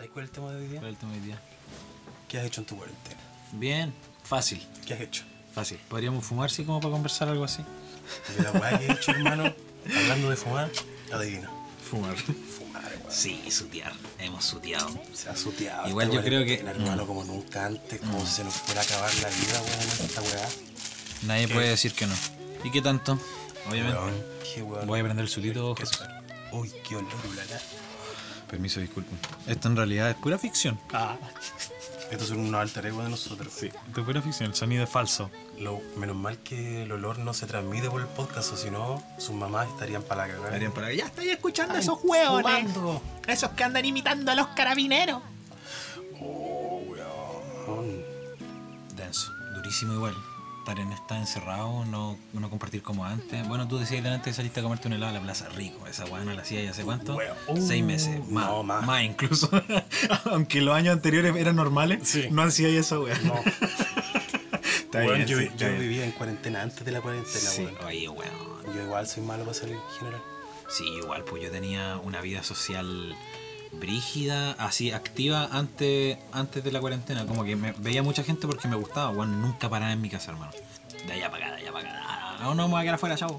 ¿Sabes cuál es el tema de hoy día? ¿Cuál es el tema de hoy día? ¿Qué has hecho en tu cuarentena? Bien, fácil, ¿Qué has hecho? fácil. ¿Podríamos fumar, sí, como para conversar algo así? De la weá que he hecho, hermano, hablando de fumar, adivina. Fumar. Fumar, weón. Sí, sutear. Hemos suteado. Se ha suteado. Igual esta yo creo que- Hermano, como nunca antes, como si se nos fuera a acabar la vida, weón, esta weá. Nadie ¿Qué? puede decir que no. ¿Y qué tanto? Obviamente. Weón, qué weón. Voy a prender el sutito. Uy, qué olor, ulala. Permiso, disculpen. Esto en realidad es pura ficción. Estos son unos alter ego de nosotros. Sí, esto es pura ficción. El sonido es falso. Lo, menos mal que el olor no se transmite por el podcast, o si no, sus mamás estarían para la cagada. Harían para allá. Ya estoy escuchando Ay, esos hueones. fumando. Esos que andan imitando a los carabineros. Oh, weón. Denso. Durísimo igual. Estar en estar encerrado, no, no compartir como antes. Bueno, tú decías delante que saliste a comerte un helado a la plaza rico. Esa weá no la hacía ya hace cuánto? Weón. Seis Uh, meses. Más, no, más. más. incluso. Aunque los años anteriores eran normales, Sí. no hacía esa weá. No. Bien, yo, sí, vivía en cuarentena antes de la cuarentena, Sí, oye, weón. Yo igual soy malo para salir en general. Sí, igual, pues yo tenía una vida social brígida, así activa antes, antes de la cuarentena. Como que me, veía mucha gente porque me gustaba, bueno, nunca paraba en mi casa, hermano. De allá para acá, de allá para acá. No, no, me voy a quedar afuera, chavo.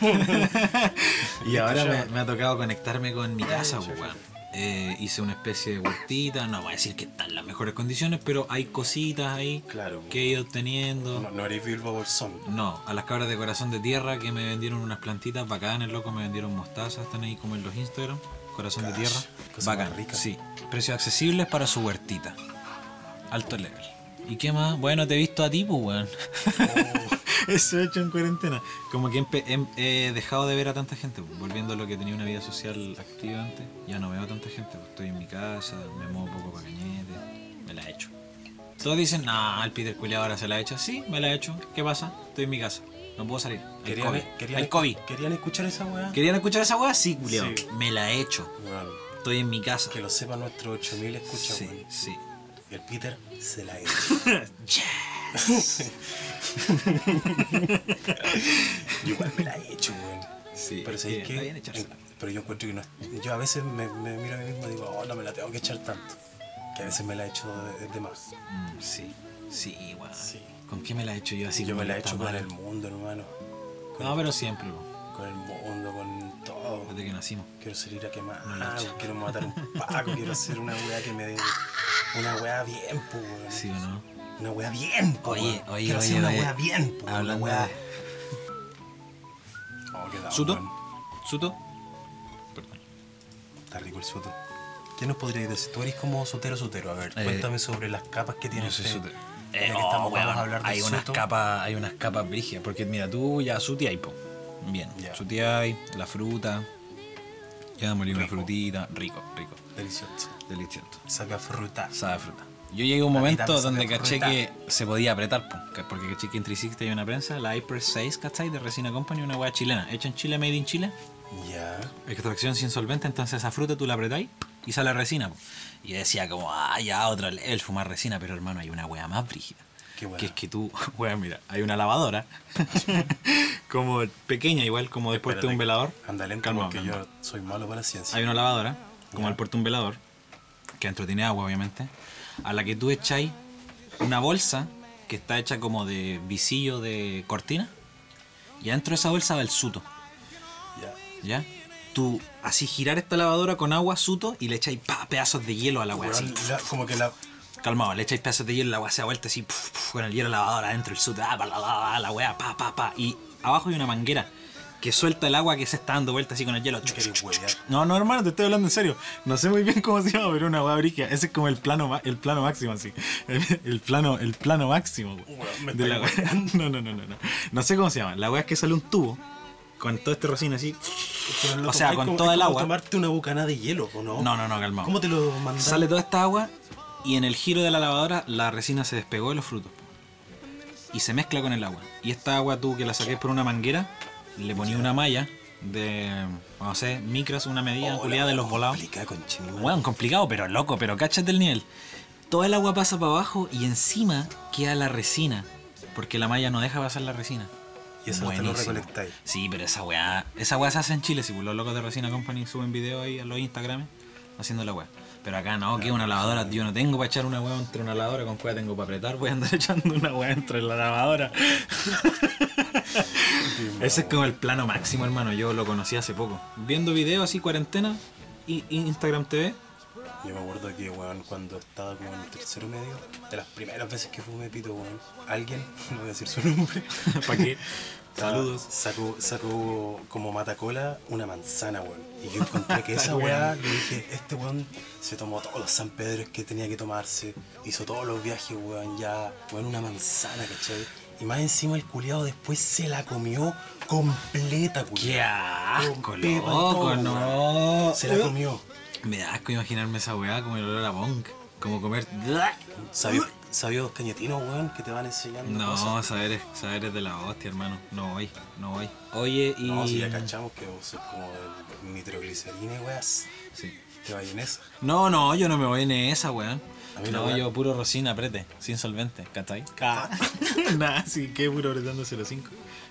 y ahora me, me ha tocado conectarme con mi casa, pues, weón. Eh, hice una especie de huertita, no voy a decir que están las mejores condiciones, pero hay cositas ahí Claro. que he ido obteniendo. No, no eres Bilbo Bolsón. No, a las cabras de corazón de tierra que me vendieron unas plantitas bacanas, loco, me vendieron mostazas, están ahí como en los Instagram, corazón de tierra, bacán, rica. sí, precios accesibles para su huertita, alto level. ¿Y qué más? Bueno, te he visto a ti, pues, weón. Eso he hecho en cuarentena. Como que em- he dejado de ver a tanta gente, pues, volviendo a lo que tenía una vida social activa antes. Ya no veo a tanta gente, pues, estoy en mi casa, me muevo un poco para cañete, me la he hecho. Todos dicen, nah, el Peter Culeado ahora se la ha hecho. Sí, me la he hecho. ¿Qué pasa? Estoy en mi casa. No puedo salir. Hay ¿Querían, COVID. querían, Hay COVID. ¿Querían escuchar esa weá? ¿Querían escuchar esa weá? Sí, culiao. Sí. Me la he hecho. Weón, Estoy en mi casa. que lo sepa nuestro 8000 escucha, Sí, sí. El Peter se la ha hecho. Yo igual me la he hecho, weón. Sí, Pero ¿sabes que bien. Pero yo encuentro que no Yo a veces me, me miro a mí mismo y digo, oh, no me la tengo que echar tanto. Que a veces me la he hecho de, de más. Mm, sí, sí, weón. Sí. ¿Con qué me la he hecho yo así? yo me la he hecho con el mundo, hermano. Con, No, pero siempre, weón. con el mundo, con todo. Desde que nacimos. Quiero salir a quemar, No quiero matar un paco, quiero hacer una weá que me dé. Una weá bien, pues. ¿Sí o no? Una weá bien, po, Oye, oye, Quiero oye, hacer una oye. weá bien, po, Hablando una weá. de- Oh, qué dado, ¿Suto? ¿Suto? Perdón. Está rico el suto. ¿Qué nos podrías decir? Tú eres como sotero sotero. A ver, Eh, cuéntame sobre las capas que tiene No soy este- Eh, que oh, estamos, weón, vamos a hablar del hay unas capas, hay unas capas brígidas, porque mira, tú ya suteáis, po. Bien, Ya. suteáis, la fruta, ya molí una frutita, rico, rico, Delicioso. delicioso. Sabe a fruta. Sabe a fruta. Yo llegué a un La momento donde caché fruta. que se podía apretar, po, porque caché que en 360 hay una prensa, la Hyper 6, ¿cachai? De Resina Company, una hueá chilena, hecha en Chile, made in Chile. Ya. extracción sin solvente, entonces esa fruta tú la apretáis y sale resina. po. Y decía como, ah, ya, otro level, fumar resina, pero hermano, hay una wea más brígida. Que es que tú, wea, mira, hay una lavadora, como pequeña igual, como después de un velador. Anda lento Calma, porque calma. yo soy malo para la ciencia. Hay una lavadora, como Ya. el puerto de un velador, que adentro tiene agua, obviamente, a la que tú echáis una bolsa que está hecha como de visillo de cortina, y adentro de esa bolsa va el suto. Ya. ¿Ya? Tú así girar esta lavadora con agua, suto, y le echáis pa, pedazos de hielo a la weá, la- como que la. Calmado, le echáis pedazos de hielo, la weá se da vuelta así, puf, puf, con el hielo lavadora adentro, el suto, ah, pa, la, la, la, la weá, pa, pa, pa. Y abajo hay una manguera que suelta el agua que se está dando vuelta así con el hielo. No, no, hermano, te estoy hablando en serio. No sé muy bien cómo se llama, pero una weá brígida. Ese es como el plano, el plano máximo, así. El, plano, el plano máximo, me De la weá. No, no, no, no, no. No sé cómo se llama. La weá es que sale un tubo con todo este rocín así. Pero O sea, con como- todo es el agua. tomarte una bucana de hielo, ¿o no? No, no, no, calmado. ¿Cómo te lo mandas? Sale toda esta agua y en el giro de la lavadora la resina se despegó de los frutos. Y se mezcla con el agua. Y esta agua tú que la saques por una manguera, le ponías una malla de, no sé, micras, una medida Oh, culiada de los volados. mi madre. Weón, complicado, pero loco, pero cáchate el nivel. Toda el agua pasa para abajo y encima queda la resina. Porque la malla no deja pasar la resina. Y eso te lo recolectáis. Sí, pero esa weá, esa weá se hace en Chile, si pues, los locos de Resina Company suben videos ahí a los Instagram haciendo la weá. Pero acá no, que una lavadora, yo no tengo para echar una hueá entre una lavadora, con cuál tengo para apretar, voy a andar echando una hueá entre la lavadora. Ese es como el plano máximo, hermano. Yo lo conocí hace poco. Viendo videos así, cuarentena, y Instagram TV. Yo me acuerdo que, weón, cuando estaba como en el tercero medio, de las primeras veces que fumé pito, weón, alguien, no voy a decir su nombre, ¿Para qué? Saludos. Sacó, sacó como matacola una manzana, weón. Y yo encontré que esa weá, yo dije, este weón se tomó todos los San Pedros que tenía que tomarse, hizo todos los viajes, weón, ya, weón, una manzana, ¿cachai? Y más encima el culiado después se la comió completa, ¡Qué culiado. asco, pepa y loco! No. Se la comió. Me da asco imaginarme esa weá como el olor a bong. Como comer. Sabios, sabios cañetinos, weón, que te van enseñando No, cosas. saberes, saberes de la hostia, hermano. No voy, no voy. Oye, y. No, si ya cachamos que vos sos como el nitroglicerina, weas. Sí. Te vayas en eso. No, no, yo no me voy en esa, weón. No, yo puro rocina aprete, sin solvente, ¿cachai? Nada, sí, que puro apretando 0.5.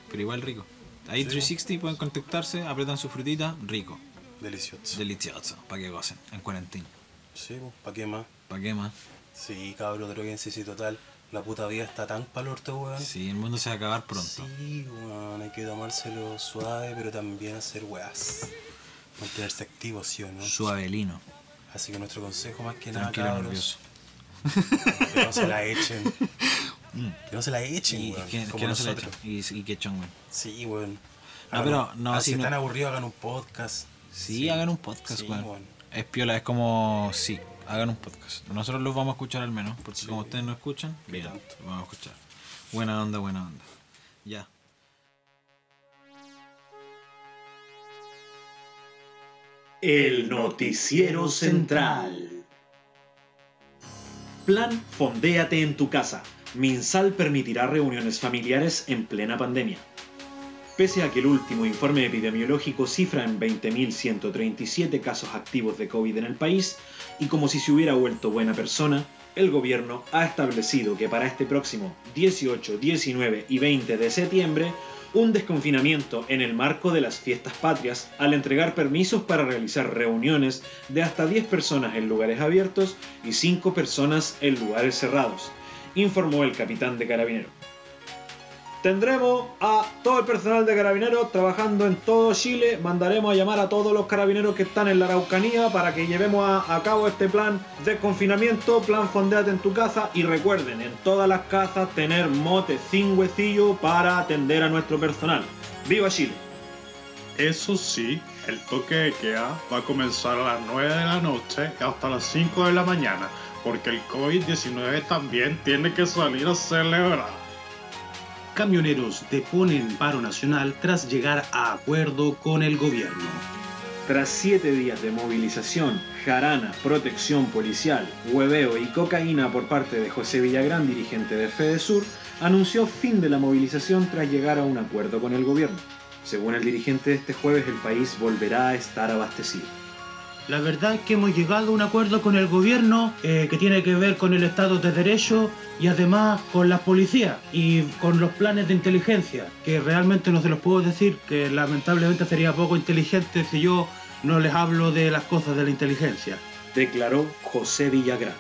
Pero igual rico. Ahí 360 pueden contactarse, apretan su frutita, rico. Delicioso. Delicioso, para que gocen, en cuarentena. Sí, pues, ¿pa' qué más? ¿Para qué más? Sí, cabrón, droguense, sí, total. La puta vida está tan pa'l orto, weón. Sí, el mundo se va a acabar pronto. Sí, weón, hay que tomárselo suave, pero también hacer weas. Mantenerse activo, ¿sí o no? Suavelino, Así que nuestro consejo más que nada, cabros, nervioso. que no se la echen. que no se la echen, Y weón. que, como que no se le nosotros. echen. Y, y que chonguen. Sí, weón. No, Hagan pero no, ah, si si no- están aburridos, hagan un podcast. Sí, hagan un podcast, Sí, weón. weón. Es piola, es como. Sí, hagan un podcast. Nosotros los vamos a escuchar al menos, porque Sí. como ustedes no escuchan, bien, los vamos a escuchar. Buena onda, buena onda. Ya. El Noticiero Central. Plan Fondéate en tu casa. Minsal permitirá reuniones familiares en plena pandemia. Pese a que el último informe epidemiológico cifra en 20.137 casos activos de COVID en el país, y como si se hubiera vuelto buena persona, el gobierno ha establecido que para este próximo 18, 19 y 20 de septiembre, un desconfinamiento en el marco de las fiestas patrias al entregar permisos para realizar reuniones de hasta 10 personas en lugares abiertos y 5 personas en lugares cerrados, informó el capitán de Carabinero. Tendremos a todo el personal de Carabineros trabajando en todo Chile. Mandaremos a llamar a todos los carabineros que están en la Araucanía para que llevemos a, cabo este plan de confinamiento, plan Fondeate en tu casa. Y recuerden, en todas las casas tener motes sin huesillo para atender a nuestro personal. ¡Viva Chile! Eso sí, el toque de queda va a comenzar a las 9 de la noche hasta las 5 de la mañana, porque el COVID-19 también tiene que salir a celebrar. Camioneros deponen paro nacional tras llegar a acuerdo con el gobierno. Tras siete días de movilización, jarana, protección policial, hueveo y cocaína por parte de José Villagrán, dirigente de FEDESUR, anunció fin de la movilización tras llegar a un acuerdo con el gobierno. Según el dirigente, este jueves el país volverá a estar abastecido. La verdad es que hemos llegado a un acuerdo con el gobierno eh, que tiene que ver con el Estado de Derecho y además con las policías y con los planes de inteligencia, que realmente no se los puedo decir, que lamentablemente sería poco inteligente si yo no les hablo de las cosas de la inteligencia. Declaró José Villagrán.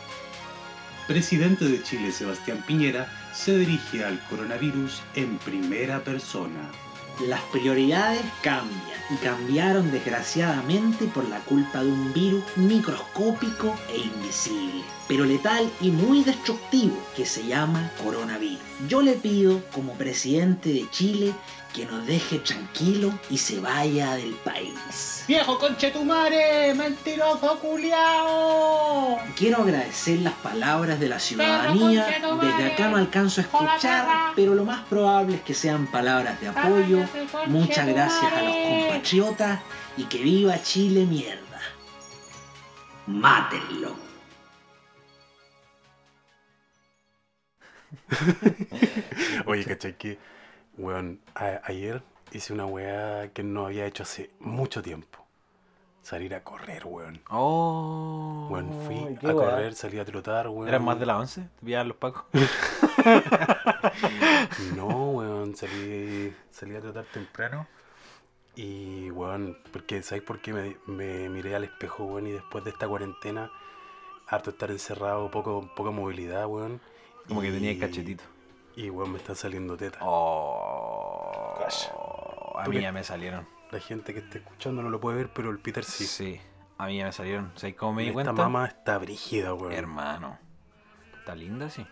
Presidente de Chile Sebastián Piñera se dirige al coronavirus en primera persona. Las prioridades cambian y cambiaron desgraciadamente por la culpa de un virus microscópico e invisible, pero letal y muy destructivo que se llama coronavirus. Yo le pido como presidente de Chile que nos deje tranquilo y se vaya del país. ¡Viejo conchetumare! ¡Mentiroso culiao! Quiero agradecer las palabras de la ciudadanía. Desde acá no alcanzo a escuchar, pero lo más probable es que sean palabras de apoyo. Muchas gracias a los compatriotas y que viva Chile mierda. Mátenlo. Oye, ¿cachai? Que, weón, a- ayer hice una weá que no había hecho hace mucho tiempo. Salir a correr, weón. Oh. Weón, fui a weá. correr, salí a trotar, weón. ¿Eran más de las 11? ¿Te pillaban los pacos? No, weón, salí, salí a trotar temprano. Y, weón, porque, ¿sabes por qué me, me miré al espejo, weón? Y después de esta cuarentena harto estar encerrado, poco, poca movilidad, weón. Como que Y- tenía cachetito. Y weón, me están saliendo tetas. Oh. A mí ya me salieron. La gente que esté escuchando no lo puede ver, pero el Peter sí. Sí. A mí ya me salieron. ¿Sabes cómo me di Esta cuenta? mamá está brígida, weón. Hermano. Está linda, sí.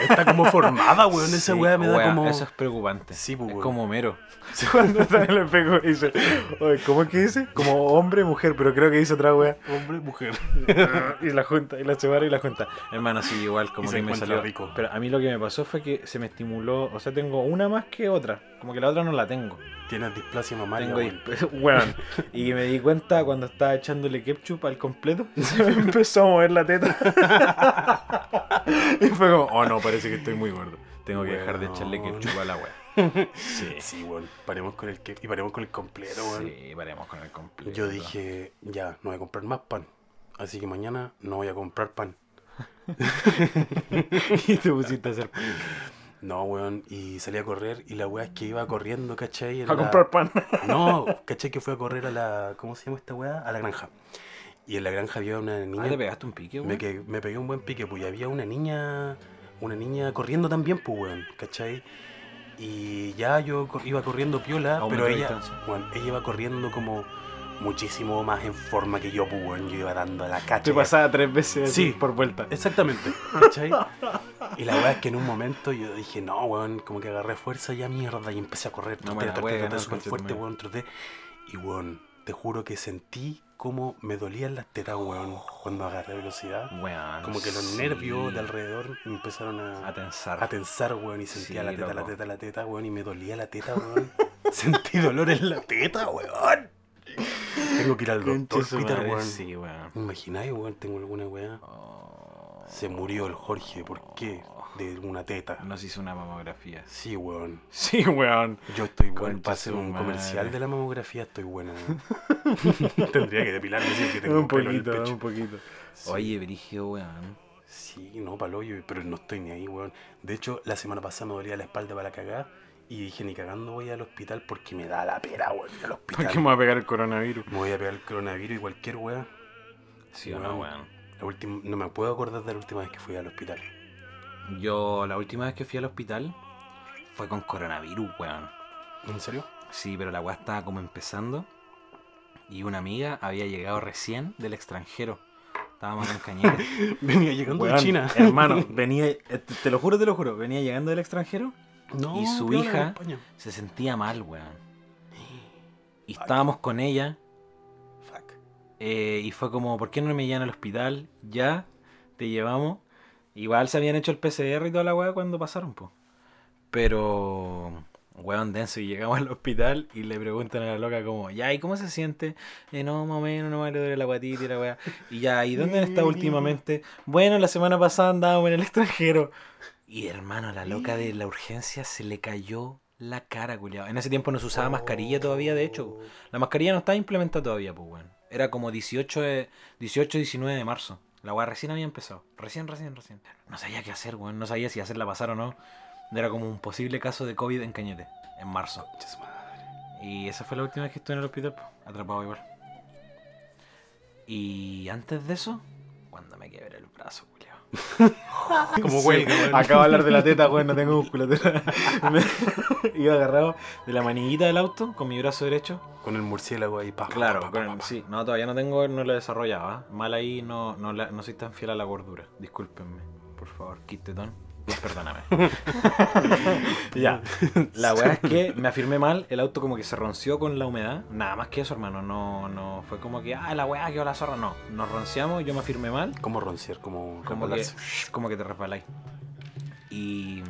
Está como formada, weón. Esa Sí, weá me da como. Eso es preocupante. Sí, pues, es como Homero. Cuando está en el espejo y dice, "Oye, ¿cómo es que dice? Como hombre, mujer, pero creo que dice otra wea. Hombre, mujer. y la junta, y la separa y la junta. Hermano, sí, igual como Y se que me salió. rico. Pero a mí lo que me pasó fue que se me estimuló, o sea, tengo una más que otra. Como que la otra no la tengo. Tienes displasia mamaria, Tengo weón. dis- weón. Y me di cuenta cuando estaba echándole ketchup al completo, se me empezó a mover la teta. y fue como, oh no, parece que estoy muy gordo. Tengo que dejar de echarle ketchup a la wea. Sí. Sí, weón. Paremos con el que... Y paremos con el completo, weón. Sí, paremos con el completo. Yo dije, ya, no voy a comprar más pan. Así que mañana no voy a comprar pan. y te pusiste a hacer No, weón. Y salí a correr y la weá es que iba corriendo, ¿cachai? A la- comprar pan. No, ¿cachai? Que fue a correr a la... ¿Cómo se llama esta weá? A la granja. Y en la granja había una niña... Ah, te pegaste un pique, me, que- me pegué un buen pique, pues y había una niña... Una niña corriendo también, pues, weón. ¿Cachai? Y ya yo iba corriendo piola, pero ella, weón, ella iba corriendo como muchísimo más en forma que yo, pues, weón. Yo iba dando a la cacha. Te pasaba tres veces Sí. por vuelta. Exactamente, ¿cachai? Y la weá es que en un momento yo dije, no, weón, como que agarré fuerza ya mierda y empecé a correr, No troté, no, súper fuerte, weón, troté. Y weón, te juro que sentí como me dolían las tetas, weón, cuando agarré velocidad. Weón. Como que los sí. nervios de alrededor me empezaron a, A tensar. a tensar, weón, y sentía Sí, la teta, la teta, la teta, weón, y me dolía la teta, weón. Sentí dolor en la teta, weón. Tengo que ir al doctor, Peter, weón. Sí, weón. ¿Me imagináis, weón? Tengo alguna weá. Oh. Se murió el Jorge, ¿por qué? De una teta. Nos hizo una mamografía. Sí, weón. Sí, weón. Yo estoy bueno para hacer un madre. comercial de la mamografía, estoy bueno. weón. Tendría que depilarme es que tengo un, Un pelo en el poquito, pecho. un poquito. Sí. Oye, Brigio, weón. Sí, no, palo yo, pero no estoy ni ahí, weón. De hecho, la semana pasada me dolía la espalda para la cagada y dije, ni cagando voy al hospital porque me da la pera, weón, ir al ¿Por hospital. qué me va a pegar el coronavirus? Me voy a pegar el coronavirus y cualquier weá. Sí o no, Weón. weón. La última, no me puedo acordar de la última vez que fui al hospital. Yo, la última vez que fui al hospital fue con coronavirus, weón. ¿En serio? Sí, pero la weá estaba como empezando. Y una amiga había llegado recién del extranjero. Estábamos en Cañete. Venía llegando de China. Hermano, venía, te lo juro, te lo juro, venía llegando del extranjero, No, y su hija- se sentía mal, weón. Y estábamos con ella, Fuck. eh, y fue como, ¿por qué no me llevan al hospital? Ya, te llevamos. Igual se habían hecho el PCR y toda la weá cuando pasaron, po. Pero, weón, denso, y llegamos al hospital y le preguntan a la loca como, ya, ¿y cómo se siente? Eh, no, más o no me duele la guatita y la weá. Y ya, ¿y dónde han estado últimamente? Bueno, la semana pasada andábamos en el extranjero. Y hermano, la loca de la urgencia se le cayó la cara, culiado. En ese tiempo no se usaba mascarilla todavía, de hecho. La mascarilla no estaba implementada todavía, pues, weón. Era como 18, de- 18, 19 de marzo. La weá recién había empezado. Recién, recién, recién. No sabía qué hacer, weón. No sabía si hacerla pasar o no. Era como un posible caso de COVID en Cañete, en marzo. Concha su madre. Y esa fue la última vez que estuve en el hospital, atrapado igual. Y antes de eso, cuando me quebré el brazo, culiao. Como Sí, huelga, weón. Acabo de hablar de la teta, weón, no tengo musculatura. Me- Iba agarrado de la maniguita del auto con mi brazo derecho. Con el murciélago ahí, pa, Claro, pa, pa, pa. sí. No, todavía no tengo, no lo he desarrollado. ¿ah? Mal ahí, no, no, la- no soy tan fiel a la gordura. Discúlpenme, por favor, Perdóname. ya. La weá es que me afirmé mal, el auto como que se ronció con la humedad. Nada más que eso, hermano. No, no fue como que, ah, la weá quedó la zorra. No, nos ronciamos, yo me afirmé mal. ¿Cómo ronciar? ¿Cómo Como que, como que te resbaláis. Y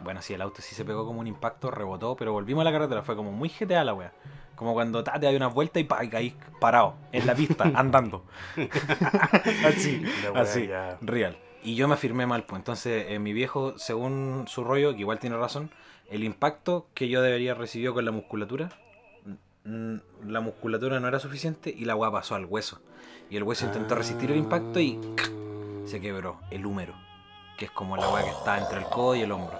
bueno, sí, el auto sí se pegó como un impacto, rebotó, pero volvimos a la carretera. Fue como muy GTA la wea. Como cuando ta, te das una vuelta y, pa, y caís parado en la pista, andando. así, así, ya- real. Y yo me afirmé mal, pues. Entonces, eh, mi viejo, según su rollo, que igual tiene razón, el impacto que yo debería recibido con la musculatura, mm, la musculatura no era suficiente y la weá pasó al hueso. Y el hueso intentó resistir el impacto y se quebró el húmero, que es como la weá que está entre el codo y el hombro.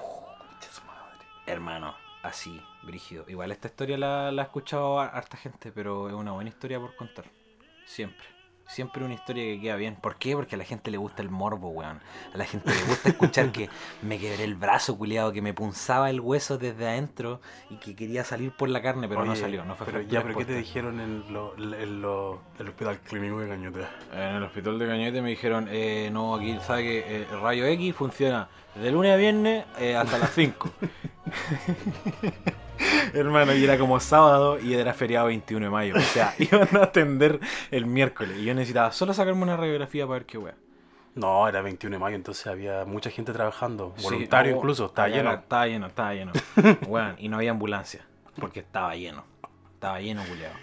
Hermano, así, brígido. Igual esta historia la, la ha escuchado a- harta gente, pero es una buena historia por contar. Siempre. Siempre una historia que queda bien. ¿Por qué? Porque a la gente le gusta el morbo, weón. A la gente le gusta escuchar que me quebré el brazo, culiado, que me punzaba el hueso desde adentro y que quería salir por la carne, pero no salió. No fue pero ya, pero ¿qué te dijeron en, lo, en lo- el hospital clínico de Cañete? En el hospital de Cañete me dijeron, eh, no, aquí sabe que eh, el rayo X funciona de lunes a viernes eh, hasta las 5. Hermano, y era como sábado y era feriado 21 de mayo. O sea, iban a atender el miércoles. Y yo necesitaba solo sacarme una radiografía para ver qué wea. No, era 21 de mayo, entonces había mucha gente trabajando, Sí, voluntario no, incluso, estaba lleno. Estaba lleno, estaba lleno. Weón, y no había ambulancia, porque estaba lleno. Estaba lleno, culiado.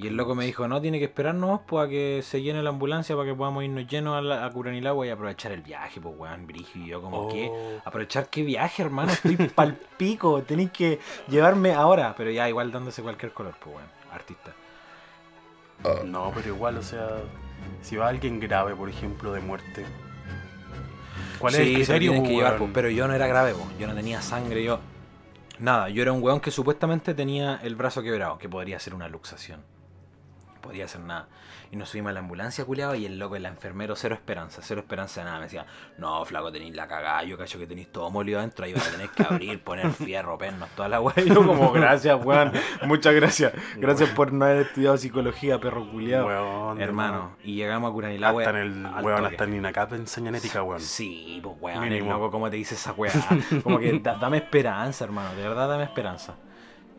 Y el loco me dijo, no, tiene que esperarnos pues, a que se llene la ambulancia para que podamos irnos llenos a, la, a Curanilagua y aprovechar el viaje, pues, weón, brigio. Y yo como, Oh. ¿qué? ¿Aprovechar qué viaje, hermano? Estoy pal pico, tenéis que llevarme ahora. Pero ya, igual dándose cualquier color, pues, weón, artista. No, pero igual, o sea, si va alguien grave, por ejemplo, de muerte. ¿Cuál es Sí, el se lo criterio? que llevar, pues, pero yo no era grave, pues, yo no tenía sangre, yo... Nada, yo era un weón que supuestamente tenía el brazo quebrado, que podría ser una luxación. Podría ser nada. Y nos subimos a la ambulancia, culiado, y el loco, el enfermero, cero esperanza, cero esperanza de nada. Me decía, no, flaco, tenéis la cagada, yo cacho que tenéis todo molido adentro, ahí vas a tener que abrir, poner fierro, pernos, toda la weá. Y yo como, gracias, weón, muchas gracias. Gracias por no haber estudiado psicología, perro culiado. Hermano, y llegamos a Curanilagua. Hasta en el, weón, hasta en INACAP enseñan ética, weón. Sí, pues weón, el loco, ¿cómo te dice esa weá? Como que da- dame esperanza, hermano, de verdad dame esperanza.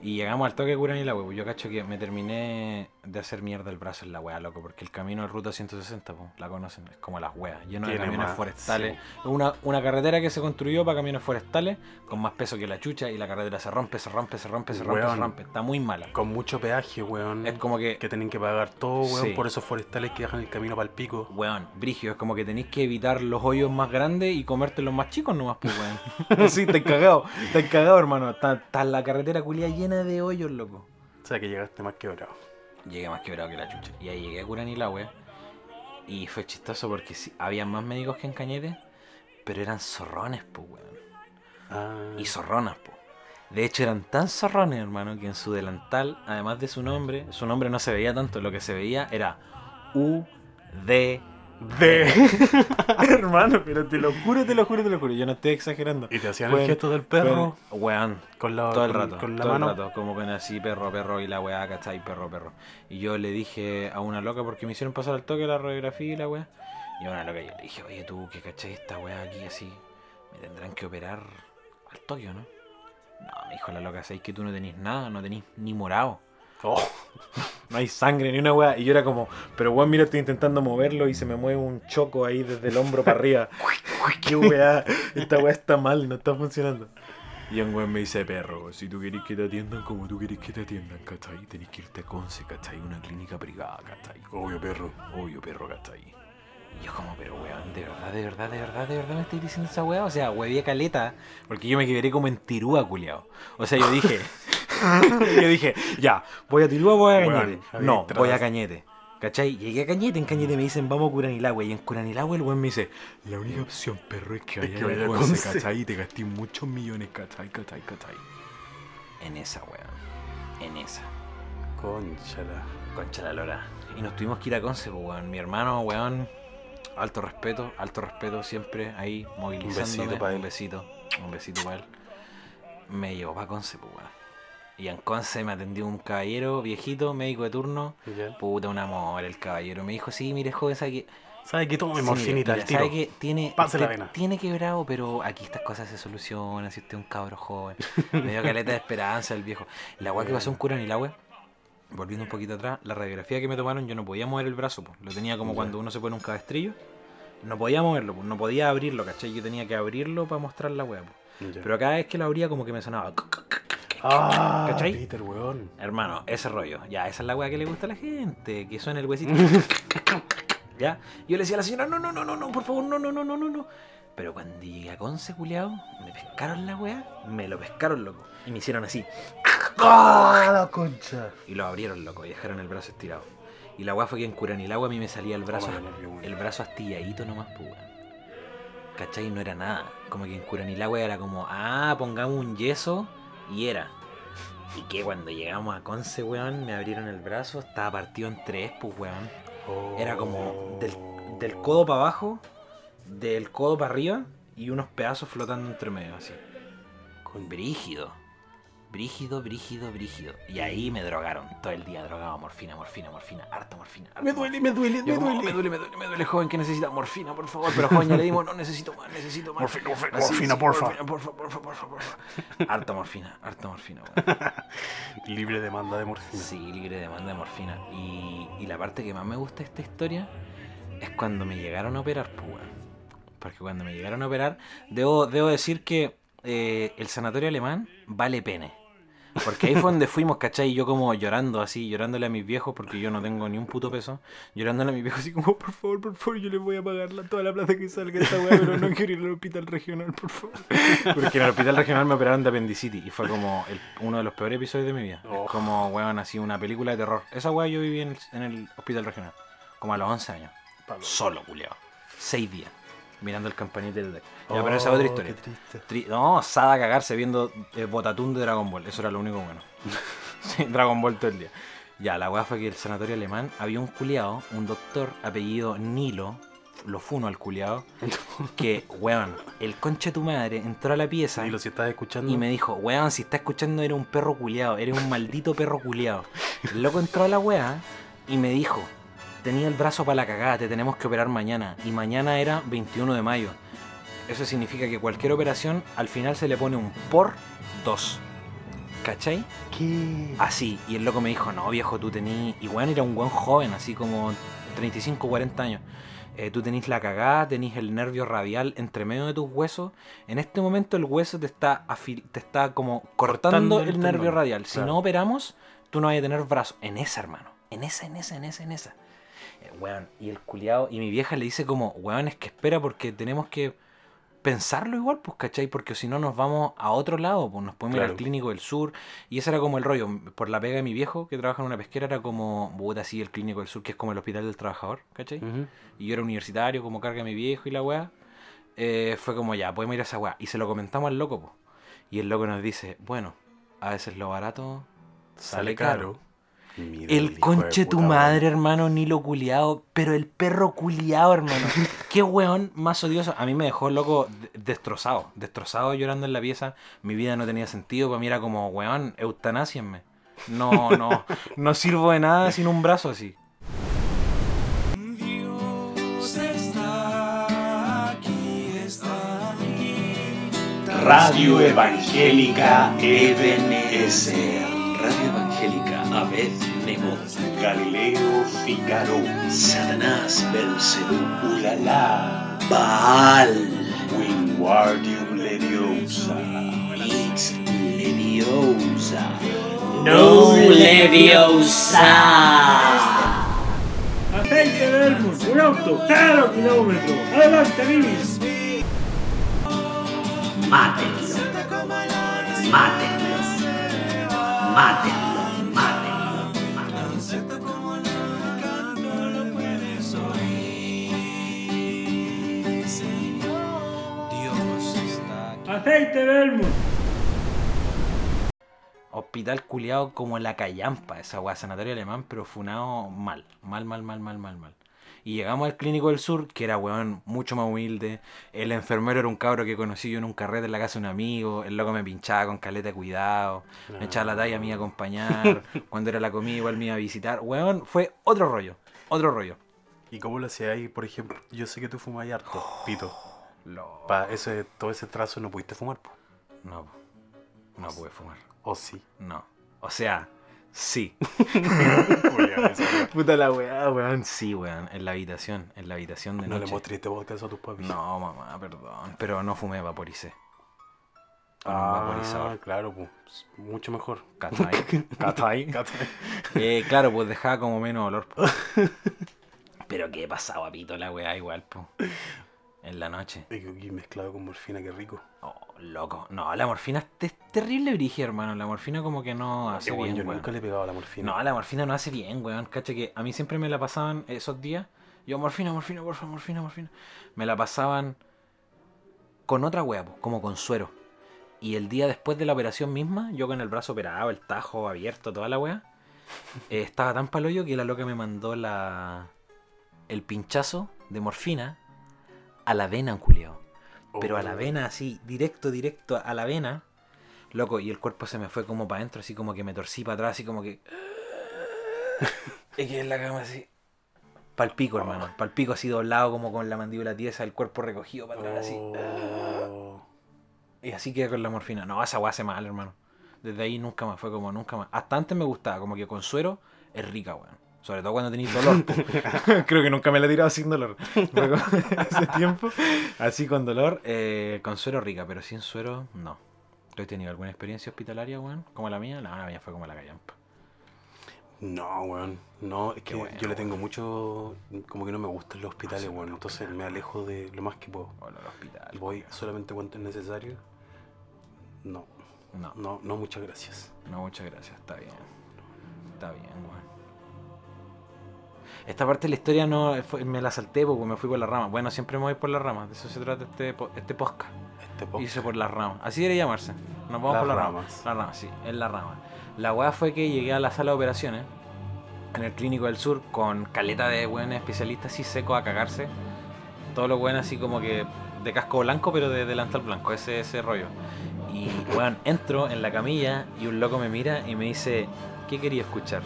Y llegamos al toque de Curanilagua, pues yo cacho que me terminé de hacer mierda el brazo en la weá, loco, porque el camino es ruta 160, pues, la conocen, es como las weas, lleno de camiones más, forestales. Es una, una carretera que se construyó para camiones forestales con más peso que la chucha y la carretera se rompe, se rompe, se rompe, se rompe, se rompe. Está muy mala. Con mucho peaje, weón. Es como que que tienen que pagar todo, weón, Sí. por esos forestales que dejan el camino para el pico. Weón, brigio, es como que tenéis que evitar los hoyos más grandes y comerte los más chicos nomás, pues, weón. sí, te cagado, te cagado, hermano. Está, está la carretera culia llena de hoyos, loco. O sea que llegaste más quebrado. Llegué más quebrado que la chucha. Y ahí llegué a Curanilahue. Y fue chistoso porque sí, había más médicos que en Cañete, pero eran zorrones, pues, weón. Ah, Y zorronas, pues. De hecho, eran tan zorrones, hermano, que en su delantal, además de su nombre, su nombre no se veía tanto, lo que se veía era U, D, de. hermano, pero te lo juro, te lo juro, te lo juro. Yo no estoy exagerando. Y te hacían el gesto del perro Weón, weón, con la, todo el rato, con la todo mano. el rato, como con así perro, perro y la weá, ¿cachai? Perro, perro. Y yo le dije a una loca, porque me hicieron pasar al toque la radiografía y la weá. Y a una loca yo le dije, oye tú, que cachai esta weá aquí así, me tendrán que operar al toque, ¿o ¿no? No, me dijo la loca, ¿sabes que tú no tenés nada? No tenés ni morado. Oh, No hay sangre ni una weá. Y yo era como, pero weón, mira, estoy intentando moverlo y se me mueve un choco ahí desde el hombro para arriba. Qué weá, esta weá está mal, no está funcionando. Y un weón me dice, perro, si tú querés que te atiendan como tú querés que te atiendan, ¿cachai? Tenés que irte a Conce, ¿cachai? Una clínica privada, ¿cachai? obvio, perro. Obvio, perro, ¿cachai? Y yo como, pero weón, de verdad, de verdad, de verdad, de verdad me estoy diciendo esa weá. O sea, huevía caleta, porque yo me quebré como en Tirúa, culiao. O sea, yo dije, yo dije, ya, voy a Tirúa, voy a Cañete. no, voy a Cañete. ¿Cachai? Llegué a Cañete, en Cañete me dicen, vamos a Curanilagüe. Y en Curanilagüe el weón me dice, la única opción, perro, es que Es vaya que a vaya a Conce, Conce". ¿cachai? Y te gasté muchos millones, ¿cachai? ¿cachai? ¿cachai? En esa, weón. En esa. Conchala. Concha la lora. Y nos tuvimos que ir a Conce, pues, weón. Mi hermano, weón. Alto respeto, alto respeto siempre ahí movilizándome. besito pa' él. Un besito, un besito para él. Me llevó para Conce, pues, weón. Y en Conce me atendió un caballero viejito, médico de turno. Puta, un amor el caballero. Me dijo, sí, mire, joven, ¿sabe qué? ¿Sabes que tome Sí, morfinita mira, al tiro? ¿Sabe que tiene, Pase la vena. tiene quebrado, pero aquí estas cosas se solucionan si usted es un cabro joven. Me dio caleta de esperanza el viejo. La weá que pasó en Curanilahue, volviendo un poquito atrás, la radiografía que me tomaron, yo no podía mover el brazo, pues. lo tenía como cuando uno se pone un cabestrillo. No podía moverlo, pues. no podía abrirlo, ¿cachai? Yo tenía que abrirlo para mostrar la pues. Ya. Pero cada vez que lo abría como que me sonaba... Ah, ¿Cachai? Peter, weón. Hermano, ese rollo. Ya, esa es la weá que le gusta a la gente. Que suene el huesito. ya. Yo le decía a la señora, no, no, no, no, no, por favor, no, no, no, no, no, no. Pero cuando llegué a Conce, culiao, me pescaron la weá. Me lo pescaron, loco. Y me hicieron así. ¡Ah, la concha! Y lo abrieron, loco. Y dejaron el brazo estirado. Y la weá fue que en Curanilagua a mí me salía el brazo. Weón. El brazo astilladito nomás, pues. ¿Cachai? No era nada. Como que en Curanilagua era como, ah, pongamos un yeso. Y era. Y que cuando llegamos a Conce, weón, me abrieron el brazo, estaba partido en tres, pues, weón. Era como del, del codo para abajo, del codo para arriba y unos pedazos flotando entre medio, así. Con brígido. Brígido, brígido, brígido. Y ahí me drogaron todo el día, drogado, morfina, morfina, morfina, harta morfina. harta Me duele, me duele, me como, duele. me duele, me duele, me duele, joven, que necesita morfina, por favor. Pero joven, ya le dimos, no necesito más, necesito más. Morfina, morfina, Así, morfina, sí, porfa. Morfina, porfa, porfa, porfa, porfa. Harta morfina, harta morfina, weón. Libre demanda de morfina. Sí, libre demanda de morfina. Y, y la parte que más me gusta de esta historia es cuando me llegaron a operar, pues. Porque cuando me llegaron a operar, debo, debo decir que eh, el sanatorio alemán vale pene. Porque ahí fue donde fuimos, ¿cachai? Y yo como llorando así, llorándole a mis viejos, porque yo no tengo ni un puto peso, llorándole a mis viejos así como, por favor, por favor, yo les voy a pagar la- toda la plata que salga esta weá, pero no quiero ir al hospital regional, por favor. Porque en el hospital regional me operaron de apendicitis y fue como el- uno de los peores episodios de mi vida. Oh. Es como, weón, así una película de terror. Esa weá yo viví en el, en el hospital regional, como a los 11 años. Solo, culiado. Seis días, mirando el campanito del deck. Ya, pero esa es otra Oh, historia. Tri- no, sada a cagarse viendo eh, Botatún de Dragon Ball. Eso era lo único bueno. Sí, Dragon Ball todo el día. Ya, la weá fue que el sanatorio alemán había un culiado, un doctor apellido Nilo, lo funo al culiado, que, weón, el conche de tu madre entró a la pieza Nilo, si estás escuchando. y me dijo, weón, si estás escuchando eres un perro culiado, eres un maldito perro culiado. El loco entró a la weá y me dijo, tenía el brazo para la cagada, te tenemos que operar mañana. Y mañana era 21 de mayo. Eso significa que cualquier operación al final se le pone un por dos. ¿Cachai? ¿Qué? Así. Y el loco me dijo, no viejo, tú tenés... Y weón era un buen joven, así como 35, 40 años. Eh, tú tenés la cagada, tenés el nervio radial entre medio de tus huesos. En este momento el hueso te está, afil- te está como cortando, Cortando el, el nervio radial. Si claro. no operamos, tú no vas a tener brazo. En esa, hermano. En esa, en esa, en esa, en esa. Weón, y el culiado, y mi vieja le dice como, weón, es que espera porque tenemos que pensarlo igual, pues, ¿cachai? Porque si no nos vamos a otro lado, pues nos podemos ir al clínico del sur. Y ese era como el rollo. Por la pega de mi viejo, que trabaja en una pesquera, era como, puta, así, el clínico del sur, que es como el hospital del trabajador, ¿cachai? Y yo era universitario, como carga mi viejo y la weá. eh, fue como, ya, podemos ir a esa weá. Y se lo comentamos al loco, pues. Y el loco nos dice, bueno, a veces lo barato Sale caro. Mira el conche tu madre, hermano, ni lo culiado. Pero el perro culiado, hermano. Qué weón más odioso. A mí me dejó loco de- destrozado. Destrozado llorando en la pieza. Mi vida no tenía sentido. Para mí era como, weón, eutanasienme. No, no. No sirvo de nada sin un brazo así. Radio Evangélica Ebenezer. Abed Nebo. Galileo Figaro. Satanás Belcebú. Ulala. Baal. Wingardium Leviosa. It's Leviosa. No Leviosa. Aceite de Elmos, un auto, cero kilómetros. Adelante, Vivis. Mátenlo. Mátenlo. Mátenlo. Aceite. Hospital culiado como la callampa, esa weá, sanatorio alemán, pero funado mal. Mal, mal, mal, mal, mal, mal. Y llegamos al clínico del sur, que era weón mucho más humilde. El enfermero era un cabro que conocí yo en un carrete en la casa de un amigo. El loco me pinchaba con caleta de cuidado. Me echaba la talla, me iba a acompañar. Cuando era la comida, igual me iba a visitar. Weón, fue otro rollo. Otro rollo. ¿Y cómo lo hacía ahí, por ejemplo? Yo sé que tú fumas harto, pito. Lo- Para ese, todo ese trazo no pudiste fumar, po. No, no pude fumar. ¿O sí? No. O sea, sí. Puta la weá, weón. Sí, weón. En la habitación. En la habitación de no le noche. mostré este podcast a tus papis. No, mamá, perdón. Pero no fumé, vaporicé. Con un Ah, vaporizador. claro, pues. Mucho mejor. ¿Cachai? ¿Cachai? Eh, claro, pues dejaba como menos olor. po. Pero qué pasaba, papito, la weá igual, po. En la noche. Y, mezclado con morfina, qué rico. Oh, loco. No, la morfina es te- terrible brigia, hermano. La morfina como que no hace bueno, bien, yo weón. nunca le he pegado a la morfina. No, la morfina no hace bien, weón. Cacha que a mí siempre me la pasaban esos días. Yo, morfina, morfina, por favor, morfina, morfina. Me la pasaban con otra wea, como con suero. Y el día después de la operación misma, yo con el brazo operado, el tajo abierto, toda la wea, eh, estaba tan paloyo que la loca me mandó la, el pinchazo de morfina a la vena, culiao. Pero a la Oh. vena, así, directo, directo a la vena. Loco, y el cuerpo se me fue como para adentro, así como que me torcí para atrás, así como que. Y quedé en la cama así. Palpico, hermano. Palpico así doblado, como con la mandíbula tiesa, el cuerpo recogido para atrás, así. Oh. Y así quedé con la morfina. No, esa weá hace mal, hermano. Desde ahí nunca más, fue como nunca más. Hasta antes me gustaba, como que con suero es rica, weón. Sobre todo cuando tenéis dolor. Creo que nunca me la he tirado sin dolor. Hace tiempo. Así con dolor, eh, con suero rica, pero sin suero, no. ¿Tú has tenido alguna experiencia hospitalaria, weón? Como la mía? No, la mía fue como la callampa. No, weón. No, es que bueno, yo le tengo mucho. Como que no me gustan los hospitales, weón. Entonces me alejo de lo más que puedo. O al hospital. Voy solamente cuando es necesario. No, No, no, no, muchas gracias. no, muchas gracias. Está bien. Está bien, weón. Esta parte de la historia no fue- me la salté porque me fui por las ramas. Bueno, siempre me voy por las ramas. De eso se trata este, este podcast. Este podcast. Hice por las ramas. Así debería llamarse. Nos vamos Las por las ramas. ramas. Las ramas, sí, en las ramas. La weá fue que llegué a la sala de operaciones en el Clínico del Sur con caleta de buenos especialistas así secos a cagarse. Todos los buenos así como que de casco blanco pero de delantal blanco, ese, ese rollo. Y weón, entro en la camilla y un loco me mira y me dice, ¿qué quería escuchar?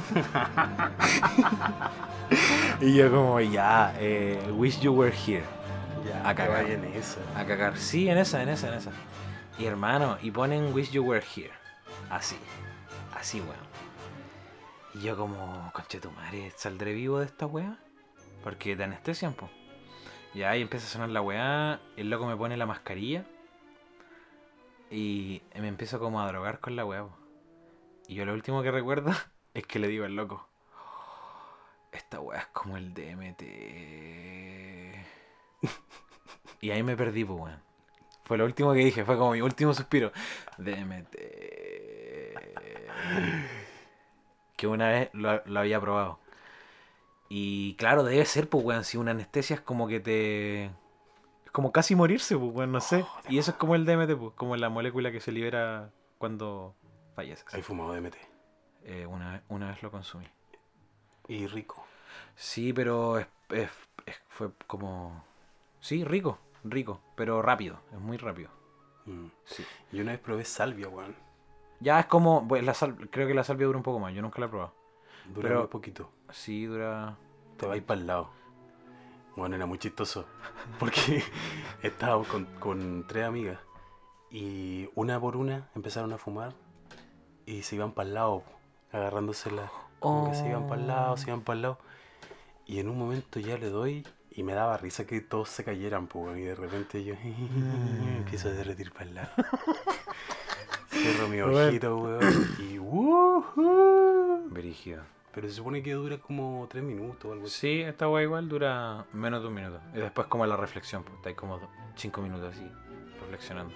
y yo como, ya, eh, wish you were here. Ya, a cagar. en esa. A cagar. Sí, en esa, en esa, en esa. Y hermano, y ponen Wish You Were Here. Así. Así, weón. Y yo como, conche tu madre, ¿saldré vivo de esta weá? Porque te anestesian, po. Y ahí empieza a sonar la weá, el loco me pone la mascarilla. Y me empiezo como a drogar con la weá, po. Y yo lo último que recuerdo es que le digo al loco, esta weá es como el DMT. Y ahí me perdí, pues, weón. Fue lo último que dije, fue como mi último suspiro. DMT. Que una vez lo, lo había probado. Y claro, debe ser, pues, weón, si una anestesia es como que te... Es como casi morirse, pues, weón, no sé. y eso es como el DMT, pues, como la molécula que se libera cuando falleces. Hay fumado DMT. Eh, una, vez- una vez lo consumí. Y rico. Sí, pero es, es- es- fue como... Sí, rico, rico, pero rápido, es muy rápido. Mm. Sí. Y una vez probé salvia, weón. Ya es como, bueno, la sal- creo que la salvia dura un poco más, yo nunca la he probado. Dura Pero- muy poquito. Sí, dura... Te vais para el lado. Bueno, era muy chistoso. Porque estábamos con, con tres amigas. Y una por una empezaron a fumar. Y se iban para el lado, agarrándosela. Como que se iban para el lado, se iban para el lado. Y en un momento ya le doy. Y me daba risa que todos se cayeran, pues, y de repente yo empiezo a derretir para el lado. Cierro mi ojito, weón. Y ¡woohoo! Brígido. Pero se supone que dura como tres minutos o algo así. Sí, esta weá igual dura menos de un minuto. Y después como la reflexión, pues estáis como cinco minutos así, reflexionando.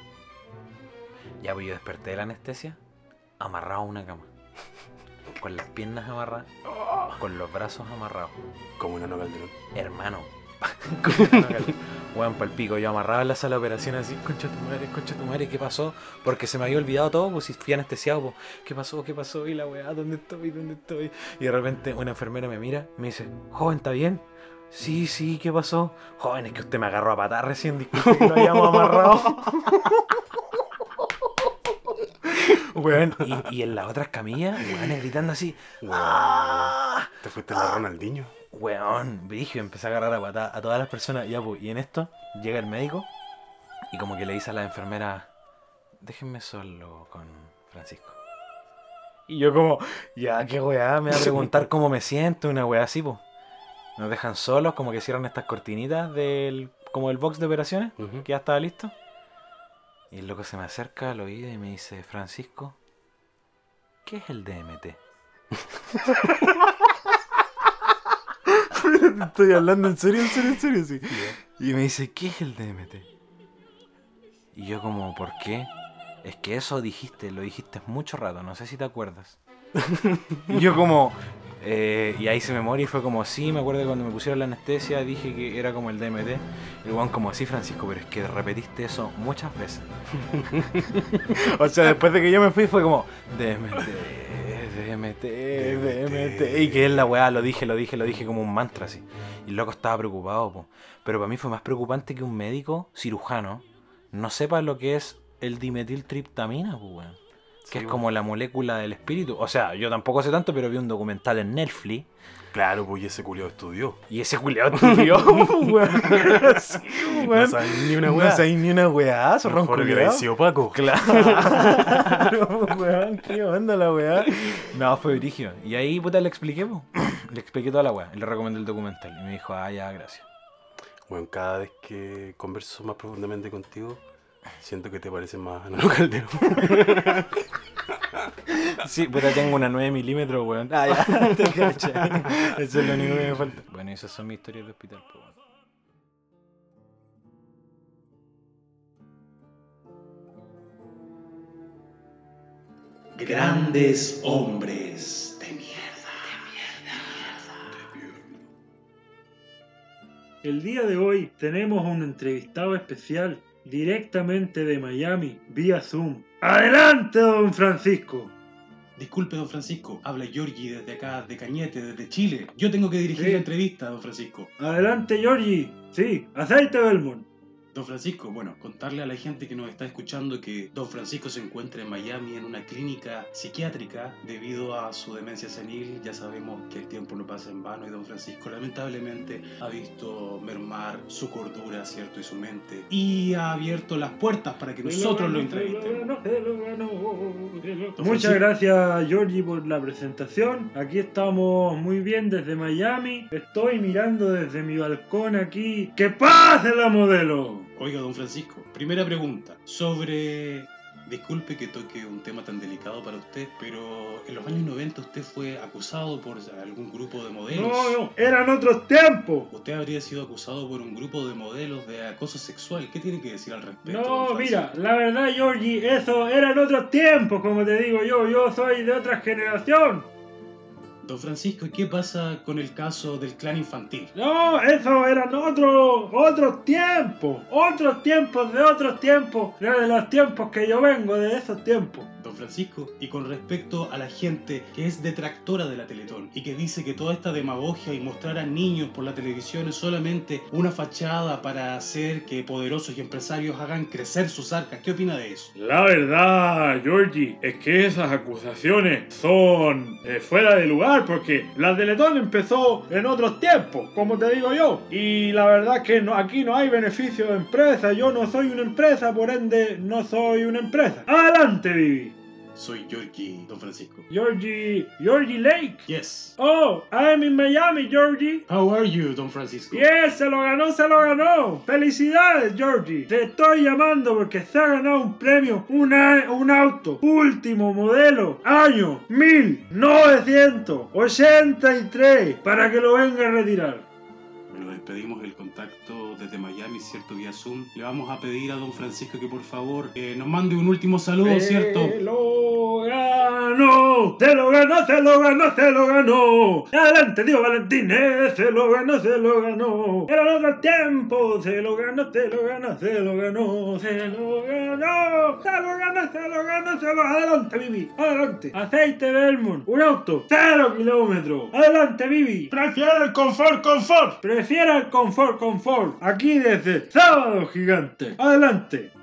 Ya pues yo desperté de la anestesia, amarrado a una cama. Con las piernas amarradas, con los brazos amarrados. Como un ano calderón. Hermano. Weón, pa'l pico, yo amarrado en la sala de operaciones así, concha tu madre, concha tu madre, ¿qué pasó? Porque se me había olvidado todo, pues si fui anestesiado, pues, ¿qué pasó? ¿Qué pasó? Y la weá, ¿dónde estoy? ¿Dónde estoy? Y de repente una enfermera me mira, me dice, joven, ¿está bien? Sí, sí, ¿qué pasó? Joven, es que usted me agarró a patar recién, disculpe que lo hayamos amarrado. Weón, y, y en las otras camillas, weón, gritando así, ¡ah! Te fuiste la Ronaldinho. Weón, brillo, empecé a agarrar a patada a todas las personas. Ya, pues, y en esto llega el médico y como que le dice a la enfermera, déjenme solo con Francisco. Y yo como, ya, qué weá, me va a preguntar cómo me siento, una weá así, pues. Nos dejan solos, como que cierran estas cortinitas del, como el box de operaciones, que ya estaba listo. Y el loco se me acerca al oído y me dice, Francisco, ¿qué es el DMT? Te estoy hablando en serio, en serio, en serio, sí. Y me dice, ¿qué es el DMT? Y yo como, ¿por qué? Es que eso dijiste, lo dijiste mucho rato, no sé si te acuerdas. y yo como, eh, y ahí se me morí y fue como, sí, me acuerdo que cuando me pusieron la anestesia dije que era como el DMT. Y el como, sí, Francisco, pero es que repetiste eso muchas veces. o sea, después de que yo me fui fue como, DMT, DMT, DMT. Y que es la weá, lo dije, lo dije, lo dije como un mantra así. Y el loco estaba preocupado, po. Pero para mí fue más preocupante que un médico cirujano no sepa lo que es el dimetiltriptamina, pues, weón. Que es como la molécula del espíritu. O sea, yo tampoco sé tanto, pero vi un documental en Netflix. Claro, pues y ese culiao estudió. Y ese culiado estudió. Sí, No sabes ni una No weá. sabéis ni una weá, zorrón Mejor Paco. Claro, weón, qué onda la weá. No, fue brígido. Y ahí, puta, le expliqué, po. Le expliqué toda la weá. Le recomendé el documental. Y me dijo, ah, ya, gracias. Bueno, cada vez que converso más profundamente contigo, siento que te pareces más a Nano Caldero. Sí, puta, tengo una 9 milímetros, weón. Ah, ya, te. Eso es lo único que me falta. Bueno, esas son mis historias de hospital, weón. Grandes hombres de mierda. El día de hoy tenemos un entrevistado especial directamente de Miami, vía Zoom. ¡Adelante, don Francisco! Disculpe, don Francisco. Habla Giorgi desde acá, de Cañete, desde Chile. Yo tengo que dirigir Sí. la entrevista, don Francisco. ¡Adelante, Georgie! Sí, aceite Belmont. Don Francisco, bueno, contarle a la gente que nos está escuchando que Don Francisco se encuentra en Miami en una clínica psiquiátrica debido a su demencia senil. Ya sabemos que el tiempo no pasa en vano y Don Francisco lamentablemente ha visto mermar su cordura, ¿cierto? Y su mente. Y ha abierto las puertas para que nosotros lo entrevistemos. Muchas gracias, Georgie, por la presentación. Aquí estamos muy bien desde Miami. Estoy mirando desde mi balcón aquí. ¡Que pase la modelo! Oiga, don Francisco, primera pregunta sobre... Disculpe que toque un tema tan delicado para usted, pero en los años 90 usted fue acusado por algún grupo de modelos. No, no, eran otros tiempos. Usted habría sido acusado por un grupo de modelos de acoso sexual. ¿Qué tiene que decir al respecto? No, mira, la verdad, Georgie, eso eran otros tiempos, como te digo yo. Yo soy de otra generación. Francisco, ¿y qué pasa con el caso del clan infantil? No, eso eran otros otros tiempos. Otros tiempos de otros tiempos. De los tiempos que yo vengo, de esos tiempos. Don Francisco, y con respecto a la gente que es detractora de la Teletón y que dice que toda esta demagogia y mostrar a niños por la televisión es solamente una fachada para hacer que poderosos y empresarios hagan crecer sus arcas, ¿qué opina de eso? La verdad, Georgie, es que esas acusaciones son eh, fuera de lugar porque la Teletón empezó en otros tiempos, como te digo yo. Y la verdad es que no, aquí no hay beneficio de empresa. Yo no soy una empresa, por ende no soy una empresa. Adelante, Vivi. Soy Georgie, Don Francisco. Georgie, Georgie Lake. Yes. Oh, I'm in Miami, Georgie. How are you, Don Francisco? Yes, se lo ganó, se lo ganó. Felicidades, Georgie. Te estoy llamando porque se ha ganado un premio, un, a- un auto, último modelo, año 1983, para que lo venga a retirar. Despedimos el contacto desde Miami, ¿cierto? Vía Zoom. Le vamos a pedir a Don Francisco que por favor eh, nos mande un último saludo, ¿cierto? Se lo ganó, se lo ganó, se lo ganó, se lo ganó. Adelante, tío Valentín, eh, se lo ganó, se lo ganó. Era otro tiempo, se lo ganó, se lo ganó, se lo ganó, se lo ganó, se lo ganó, se lo ganó, se lo Adelante, Vivi, adelante. Aceite Belmont, un auto, cero kilómetros. Adelante, Vivi. Prefiero el confort, confort. Prefiero el confort, confort. Aquí desde Sábado Gigante. Adelante.